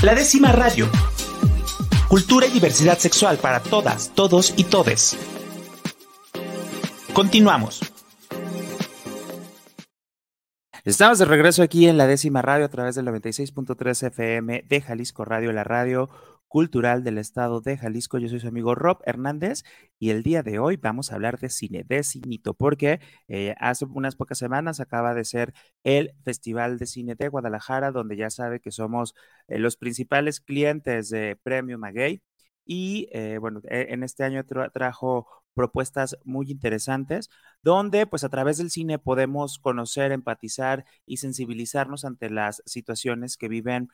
La décima radio. Cultura y diversidad sexual para todas, todos y todes. Continuamos. Estamos de regreso aquí en la décima radio a través del 96.3 FM de Jalisco Radio, la radio cultural del estado de Jalisco. Yo soy su amigo Rob Hernández y el día de hoy vamos a hablar de cine, de cinito, porque eh, hace unas pocas semanas acaba de ser el Festival de Cine de Guadalajara, donde ya sabe que somos eh, los principales clientes de Premio Maguey. Y eh, bueno, e, en este año trajo propuestas muy interesantes, donde pues a través del cine podemos conocer, empatizar y sensibilizarnos ante las situaciones que viven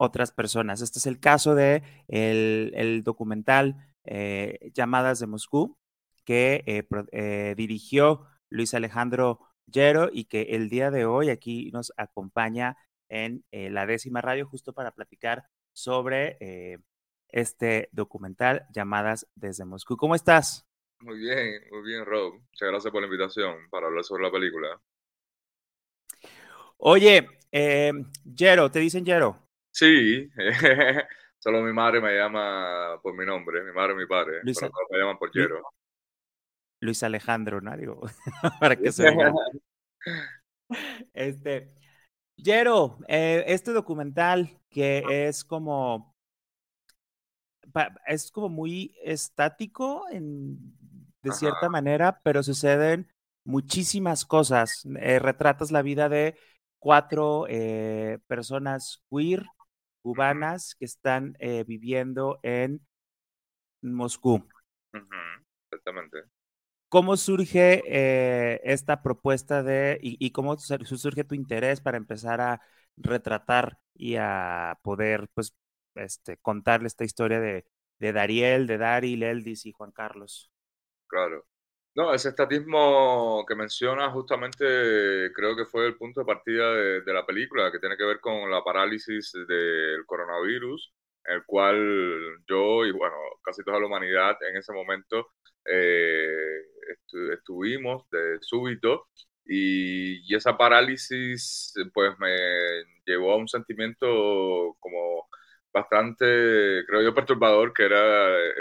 otras personas. Este es el caso de el, documental eh, Llamadas de Moscú, que eh, eh, dirigió Luis Alejandro Yero y que el día de hoy aquí nos acompaña en la décima radio justo para platicar sobre este documental Llamadas desde Moscú. ¿Cómo estás? Muy bien, muy bien, Rob. Muchas gracias por la invitación para hablar sobre la película. Oye, Yero, ¿te dicen Yero? Sí, solo mi madre me llama por mi nombre, mi madre y mi padre, Luis, me llaman por Jero. Luis Alejandro, ¿no? Digo, para que se Este, Jero, eh, este documental que es como, es como muy estático en, de cierta manera, pero suceden muchísimas cosas. Eh, retratas la vida de cuatro eh, personas queer cubanas que están eh, viviendo en Moscú. exactamente. ¿Cómo surge eh, esta propuesta de, y, cómo surge tu interés para empezar a retratar y a poder, pues, este, contarle esta historia de, de Dariel, de Dari, Leldis y Juan Carlos? Claro. No, ese estatismo que menciona justamente creo que fue el punto de partida de, la película, que tiene que ver con la parálisis del coronavirus, el cual yo y bueno, casi toda la humanidad en ese momento eh, estuvimos de súbito y, esa parálisis pues me llevó a un sentimiento como bastante, creo yo, perturbador, que era eh,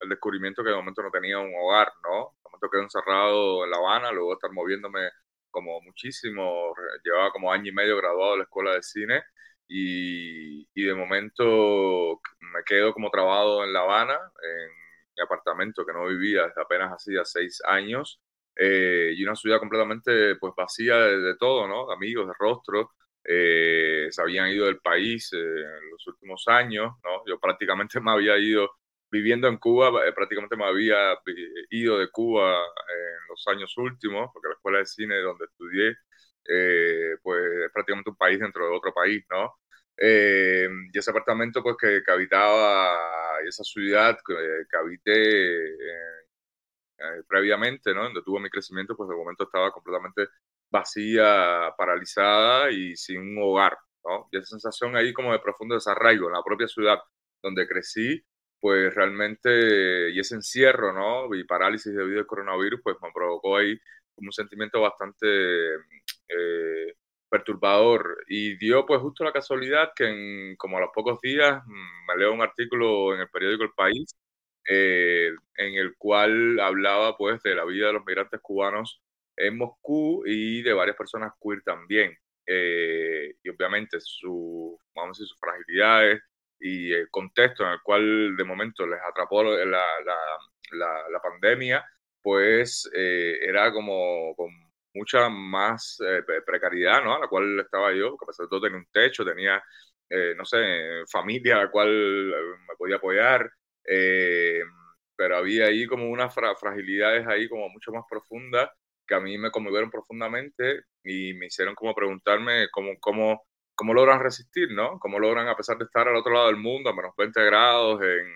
el descubrimiento que de momento no tenía un hogar, ¿no? Momento quedé encerrado en La Habana, luego estar moviéndome como muchísimo, llevaba como año y medio graduado de la escuela de cine y, y de momento me quedo como trabado en La Habana, en mi apartamento que no vivía desde apenas hacía seis años eh, y una ciudad completamente pues vacía de, todo, ¿no? De amigos, de rostro. Eh, se habían ido del país eh, en los últimos años, ¿no? Yo prácticamente me había ido viviendo en Cuba, eh, prácticamente me había ido de Cuba en los años últimos, porque la escuela de cine donde estudié, eh, pues es prácticamente un país dentro de otro país, ¿no? Eh, y ese apartamento, pues que, habitaba, esa ciudad que, habité previamente, ¿no? Donde tuvo mi crecimiento, pues de momento estaba completamente vacía, paralizada y sin un hogar, ¿no? Y esa sensación ahí como de profundo desarraigo en la propia ciudad donde crecí, pues realmente, y ese encierro, ¿no? Y parálisis debido al coronavirus, pues me provocó ahí un sentimiento bastante eh, perturbador. Y dio pues justo la casualidad que como a los pocos días mm, me leo un artículo en el periódico El País, eh, en el cual hablaba pues de la vida de los migrantes cubanos en Moscú y de varias personas queer también. Eh, y obviamente su, vamos a sus fragilidades, y el contexto en el cual de momento les atrapó la, la, la, pandemia, pues eh, era como con mucha más eh, precariedad, ¿no? A la cual estaba yo, porque a pesar de todo tenía un techo, tenía, eh, no sé, familia a la cual me podía apoyar, pero había ahí como unas fragilidades ahí como mucho más profundas que a mí me conmovieron profundamente y me hicieron como preguntarme cómo, cómo cómo logran resistir, ¿no? Cómo logran, a pesar de estar al otro lado del mundo, a menos 20 grados, en,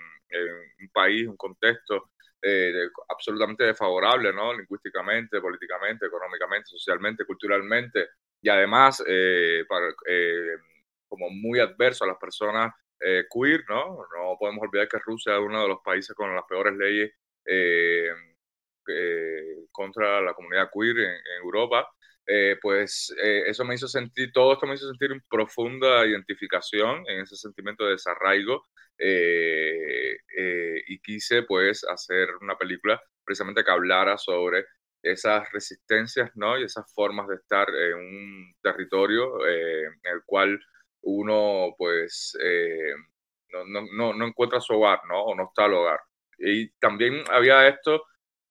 un país, un contexto eh, absolutamente desfavorable, ¿no? Lingüísticamente, políticamente, económicamente, socialmente, culturalmente, y además, eh, eh, como muy adverso a las personas queer, ¿no? No podemos olvidar que Rusia es uno de los países con las peores leyes contra la comunidad queer en Europa. Eh, pues eh, eso me hizo sentir, todo esto me hizo sentir una profunda identificación en ese sentimiento de desarraigo eh, y quise pues hacer una película precisamente que hablara sobre esas resistencias, ¿no? Y esas formas de estar en un territorio en el cual uno pues no, no, no, encuentra su hogar, ¿no? O no está al hogar. Y también había esto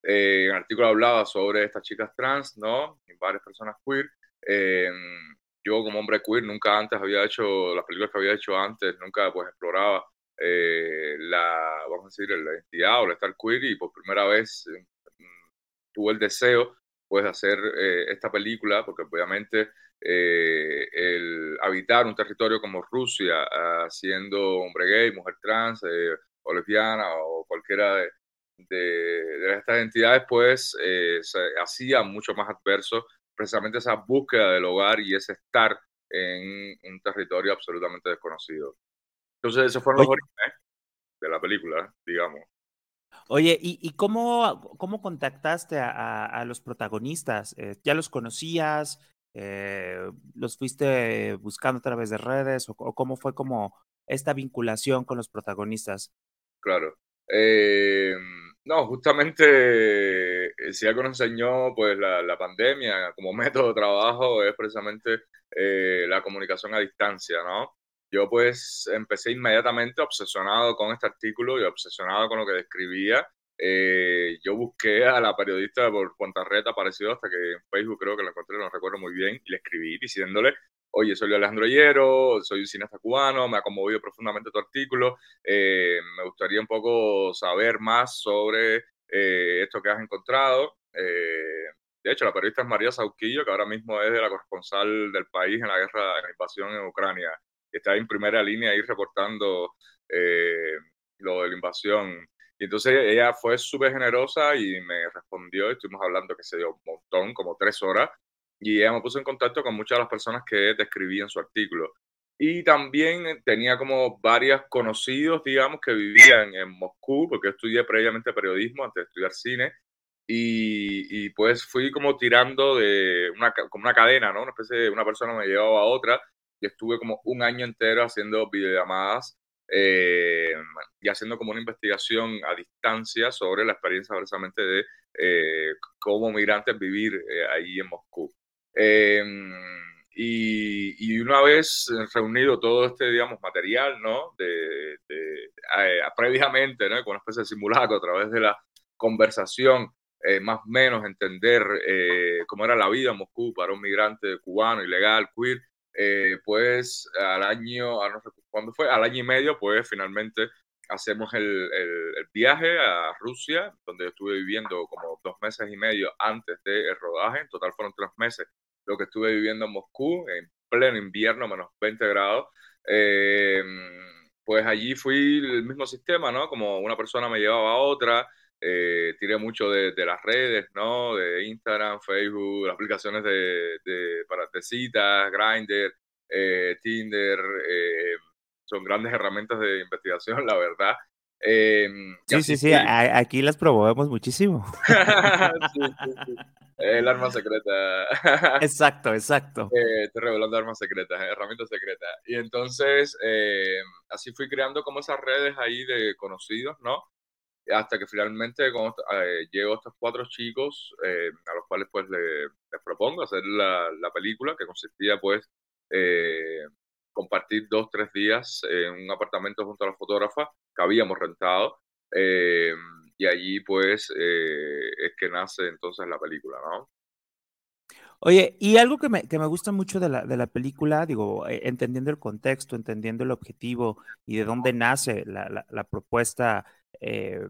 eh, el artículo hablaba sobre estas chicas trans, ¿no? Y varias personas queer. Eh, yo como hombre queer nunca antes había hecho las películas que había hecho antes, nunca pues exploraba eh, la, vamos a decir, la identidad o el estar queer y por primera vez mm, tuve el deseo pues de hacer esta película porque obviamente el habitar un territorio como Rusia ah, siendo hombre gay, mujer trans o lesbiana o cualquiera de, de, estas entidades, pues eh, se hacía mucho más adverso precisamente esa búsqueda del hogar y ese estar en un territorio absolutamente desconocido. Entonces, esos fueron los orígenes de la película, digamos. Oye, ¿y, cómo, cómo contactaste a, los protagonistas? Eh, ¿Ya los conocías? Eh, ¿Los fuiste buscando a través de redes? ¿O, cómo fue como esta vinculación con los protagonistas? Claro. Eh, no, justamente si algo nos enseñó pues la, pandemia como método de trabajo es precisamente eh, la comunicación a distancia, ¿no? Yo pues empecé inmediatamente obsesionado con este artículo y obsesionado con lo que describía. Eh, yo busqué a la periodista por cuanta red apareció hasta que en Facebook creo que la encontré, no recuerdo muy bien, y le escribí diciéndole oye, soy Alejandro Hierro, soy un cineasta cubano, me ha conmovido profundamente tu artículo, eh, me gustaría un poco saber más sobre eh, esto que has encontrado. Eh, de hecho, la periodista es María Sauquillo, que ahora mismo es de la corresponsal del país en la guerra, en la invasión en Ucrania, está en primera línea ahí reportando lo de la invasión. Y entonces ella fue súper generosa y me respondió, estuvimos hablando que se dio un montón, como tres horas, y ella me puso en contacto con muchas de las personas que describí en su artículo. Y también tenía como varios conocidos, digamos, que vivían en Moscú, porque estudié previamente periodismo antes de estudiar cine. Y, y, pues fui como tirando de una, como una cadena, ¿no? Una especie de una persona me llevaba a otra y estuve como un año entero haciendo videollamadas eh, y haciendo como una investigación a distancia sobre la experiencia precisamente de eh, cómo migrantes vivir eh, ahí en Moscú. Em, y, una vez reunido todo este, digamos, material, ¿no? Eh, previamente. Con una especie de simulacro a través de la conversación, eh, más o menos entender eh, cómo era la vida en Moscú para un migrante cubano, ilegal, queer, pues al año, no sé cuándo fue, al año y medio, pues finalmente hacemos el, el, viaje a Rusia, donde estuve viviendo como dos meses y medio antes del rodaje, en total fueron tres meses lo que estuve viviendo en Moscú, en pleno invierno, menos 20 grados. Eh, pues allí fui el mismo sistema, ¿no? Como una persona me llevaba a otra, eh, tiré mucho de, las redes, ¿no? De Instagram, Facebook, las aplicaciones de, de, para, de citas, Grindr, eh, Tinder, son grandes herramientas de investigación, la verdad. sí, sí, sí, aquí las promovemos muchísimo. sí, sí, sí. El arma secreta. Exacto, exacto. Eh, estoy revelando armas secretas, herramientas secretas. Y entonces, eh, así fui creando como esas redes ahí de conocidos, ¿no? Hasta que finalmente eh, llego a estos cuatro chicos, a los cuales pues les, propongo hacer la, la, película, que consistía pues compartir dos, tres días en un apartamento junto a la fotógrafa que habíamos rentado y allí pues eh, es que nace entonces la película, ¿no? Oye, y algo que me, que me gusta mucho de la, de la película, digo, eh, entendiendo el contexto, entendiendo el objetivo y de dónde nace la, la, propuesta, eh,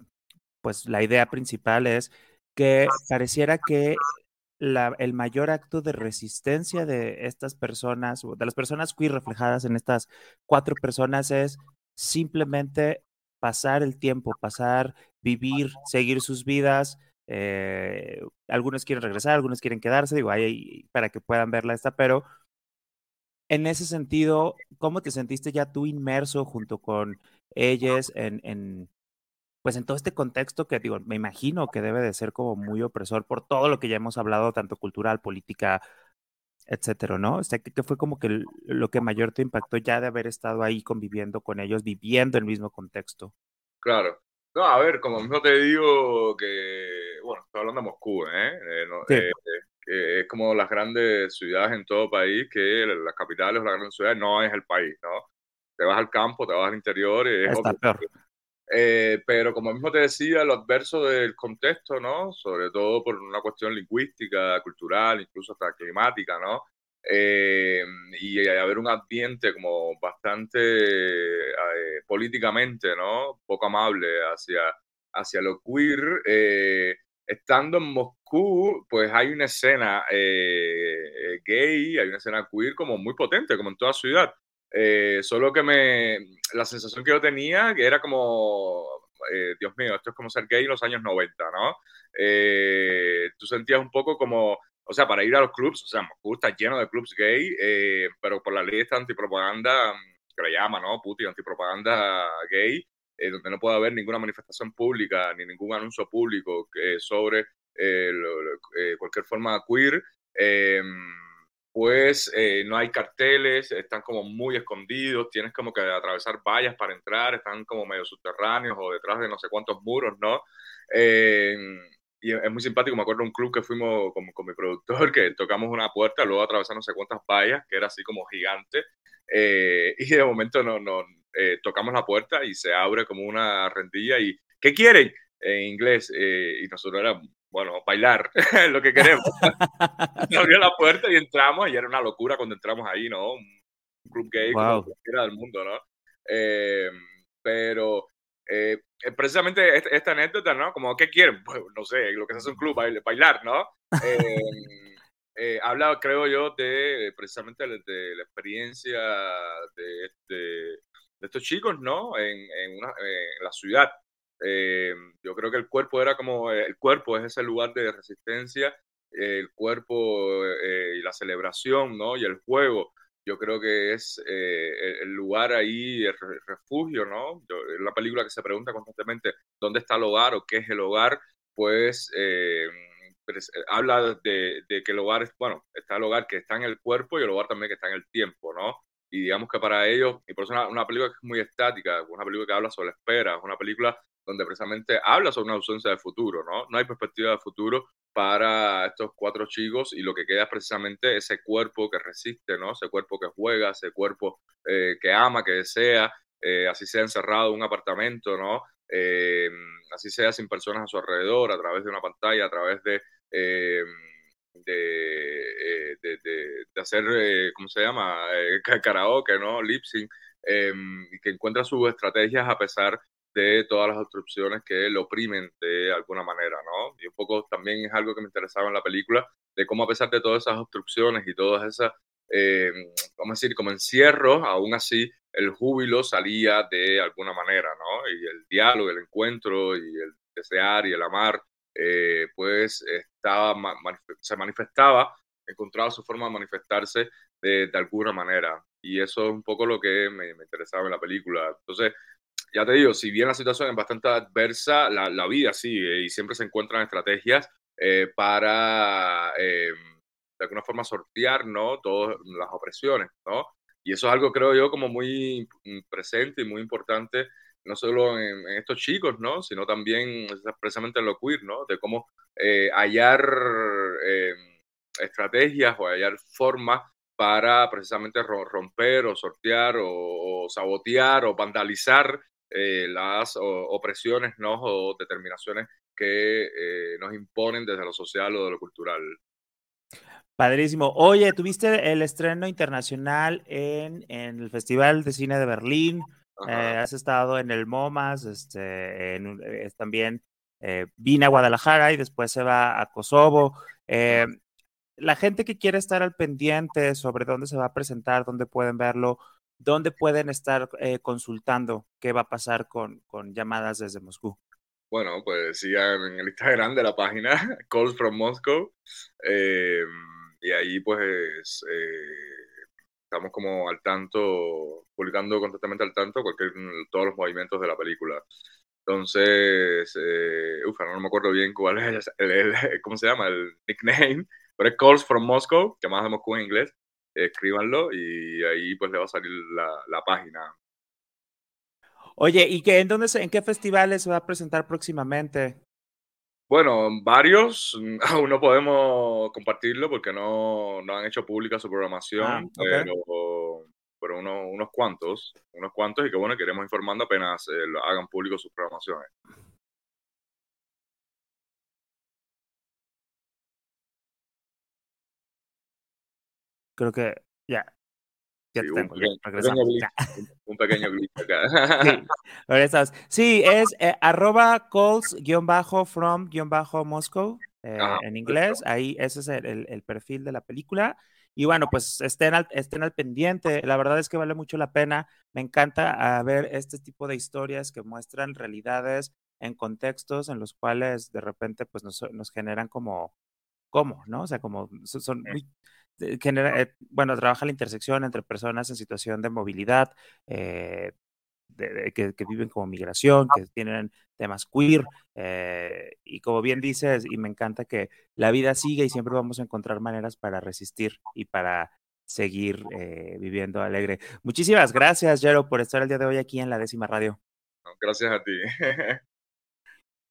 pues la idea principal es que pareciera que el mayor acto de resistencia de estas personas, de las personas queer reflejadas en estas cuatro personas es simplemente pasar el tiempo, pasar, vivir, seguir sus vidas. Eh, algunos quieren regresar, algunos quieren quedarse, digo, ahí para que puedan verla esta, pero en ese sentido, ¿cómo te sentiste ya tú inmerso junto con ellos en, en, pues en todo este contexto que digo, me imagino que debe de ser como muy opresor por todo lo que ya hemos hablado, tanto cultural, política, etcétera, ¿no? O sea, que, fue como que lo que mayor te impactó ya de haber estado ahí conviviendo con ellos, viviendo el mismo contexto. Claro. No, a ver, como mismo te digo que, bueno, estoy hablando de Moscú, ¿eh? eh, eh es como las grandes ciudades en todo país, que las capitales o las grandes ciudades no es el país, ¿no? Te vas al campo, te vas al interior y es Está peor. Eh, pero como mismo te decía, lo adverso del contexto, ¿no? Sobre todo por una cuestión lingüística, cultural, incluso hasta climática, ¿no? Eh, y haber un ambiente como bastante eh, políticamente, ¿no? Poco amable hacia, hacia lo queer. estando en Moscú, pues hay una escena gay, hay una escena queer como muy potente, como en toda ciudad. Eh, solo que me, la sensación que yo tenía que era como, eh, Dios mío, esto es como ser gay en los años 90, ¿no? Eh, tú sentías un poco como, o sea, para ir a los clubs, o sea, Moscú está lleno de clubs gay, pero por la ley esta antipropaganda, que le llama, ¿no? Putin, antipropaganda gay, donde no puede haber ninguna manifestación pública ni ningún anuncio público sobre cualquier forma queer pues eh, no hay carteles, están como muy escondidos, tienes como que atravesar vallas para entrar, están como medio subterráneos o detrás de no sé cuántos muros, ¿no? Eh, y es muy simpático, me acuerdo un club que fuimos con, con, mi productor, que tocamos una puerta, luego atravesamos no sé cuántas vallas, que era así como gigante, eh, y de momento no, no tocamos la puerta y se abre como una rendilla y ¿qué quieren? En inglés, y nosotros éramos bueno, bailar, lo que queremos. Se abrió la puerta y entramos y era una locura cuando entramos ahí, ¿no? Un club gay como cualquiera del mundo, ¿no? Eh, pero eh, eh, precisamente esta, anécdota, ¿no? Como, ¿qué quieren? Pues, no sé, lo que se hace un club, bailar, ¿no? habla, creo yo, de precisamente de, la experiencia de, este, de, estos chicos, ¿no? En, en, una, en la ciudad, eh, yo creo que el cuerpo era como, el cuerpo es ese lugar de resistencia, el cuerpo eh, y la celebración, ¿no? Y el juego, yo creo que es eh, el lugar ahí, el refugio, ¿no? en la película que se pregunta constantemente dónde está el hogar o qué es el hogar, pues habla de, que el hogar es, bueno, está el hogar que está en el cuerpo y el hogar también que está en el tiempo, ¿no? Y digamos que para ellos, y por eso una, una película que es muy estática, una película que habla sobre la espera, es una película donde precisamente habla sobre una ausencia de futuro, ¿no? No hay perspectiva de futuro para estos cuatro chicos y lo que queda es precisamente ese cuerpo que resiste, ¿no? Ese cuerpo que juega, ese cuerpo eh, que ama, que desea, eh, así sea encerrado en un apartamento, ¿no? Eh, así sea sin personas a su alrededor, a través de una pantalla, a través de, de, hacer, ¿cómo se llama? karaoke, ¿no? Lip que encuentra sus estrategias a pesar todas las obstrucciones que lo oprimen de alguna manera, ¿no? Y un poco también es algo que me interesaba en la película, de cómo a pesar de todas esas obstrucciones y todas esas, eh, vamos a decir, como encierros, aún así el júbilo salía de alguna manera, ¿no? Y el diálogo, el encuentro y el desear y el amar, eh, pues estaba, se manifestaba, encontraba su forma de manifestarse de, alguna manera. Y eso es un poco lo que me, me interesaba en la película. Entonces, ya te digo, si bien la situación es bastante adversa, la, la vida sigue y siempre se encuentran estrategias eh, para, eh, de alguna forma, sortear, ¿no? Todas las opresiones, ¿no? Y eso es algo, creo yo, como muy presente y muy importante, no solo en, estos chicos, ¿no? Sino también precisamente en lo queer, ¿no? De cómo eh, hallar estrategias o hallar formas para precisamente romper o sortear o sabotear o vandalizar eh, las opresiones ¿no? o determinaciones que eh, nos imponen desde lo social o de lo cultural. Padrísimo. Oye, tuviste el estreno internacional en, en el Festival de Cine de Berlín. Eh, has estado en el MoMAS, este, en, también vine a Guadalajara y después se va a Kosovo. la gente que quiere estar al pendiente sobre dónde se va a presentar, dónde pueden verlo, ¿dónde pueden estar eh, consultando qué va a pasar con, con, llamadas desde Moscú? Bueno, pues sigan en el Instagram de la página Calls from Moscow eh, y ahí pues eh, estamos como al tanto, publicando constantemente al tanto cualquier, todos los movimientos de la película. Entonces, ufa, no me acuerdo bien cuál es el, ¿cómo se llama? El nickname, pero es Calls from Moscow, más de Moscú en inglés, escríbanlo y ahí pues le va a salir la, la página. Oye, ¿y qué, en, dónde en qué festivales se va a presentar próximamente? Bueno, varios, aún no podemos compartirlo porque no, no han hecho pública su programación, Ah, ok. pero, pero uno- unos cuantos, unos cuantos y que bueno, queremos informando apenas eh, lo- hagan público sus programaciones. Creo que ya. Ya Sí, te un tengo, ya, pequeño- regresamos. pequeño ya. Un pequeño glitch acá. Sí, regresamos. Sí, es eh, arroba calls-from-moscow eh, en inglés. Ahí ese es el, el- el perfil de la película. Y bueno, pues estén al, estén al pendiente. La verdad es que vale mucho la pena. Me encanta ah, ver este tipo de historias que muestran realidades en contextos en los cuales de repente pues nos, nos generan como, ¿cómo? ¿No? O sea, como son, son muy, genera, eh, bueno, trabaja la intersección entre personas en situación de movilidad, eh, de- que viven como migración, que tienen temas queer, eh, y como bien dices, y me encanta que la vida sigue y siempre vamos a encontrar maneras para resistir y para seguir eh, viviendo alegre. Muchísimas gracias, Jero, por estar el día de hoy aquí en la décima radio. Gracias a ti.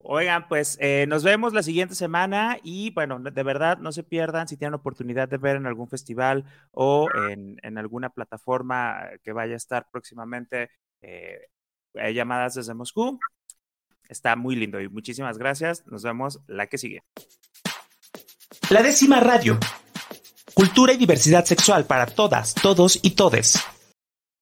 Oigan, pues eh, nos vemos la siguiente semana y bueno, de verdad no se pierdan si tienen oportunidad de ver en algún festival o en, en alguna plataforma que vaya a estar próximamente eh, llamadas desde Moscú. Está muy lindo y muchísimas gracias. Nos vemos la que sigue. La décima radio. Cultura y diversidad sexual para todas, todos y todes.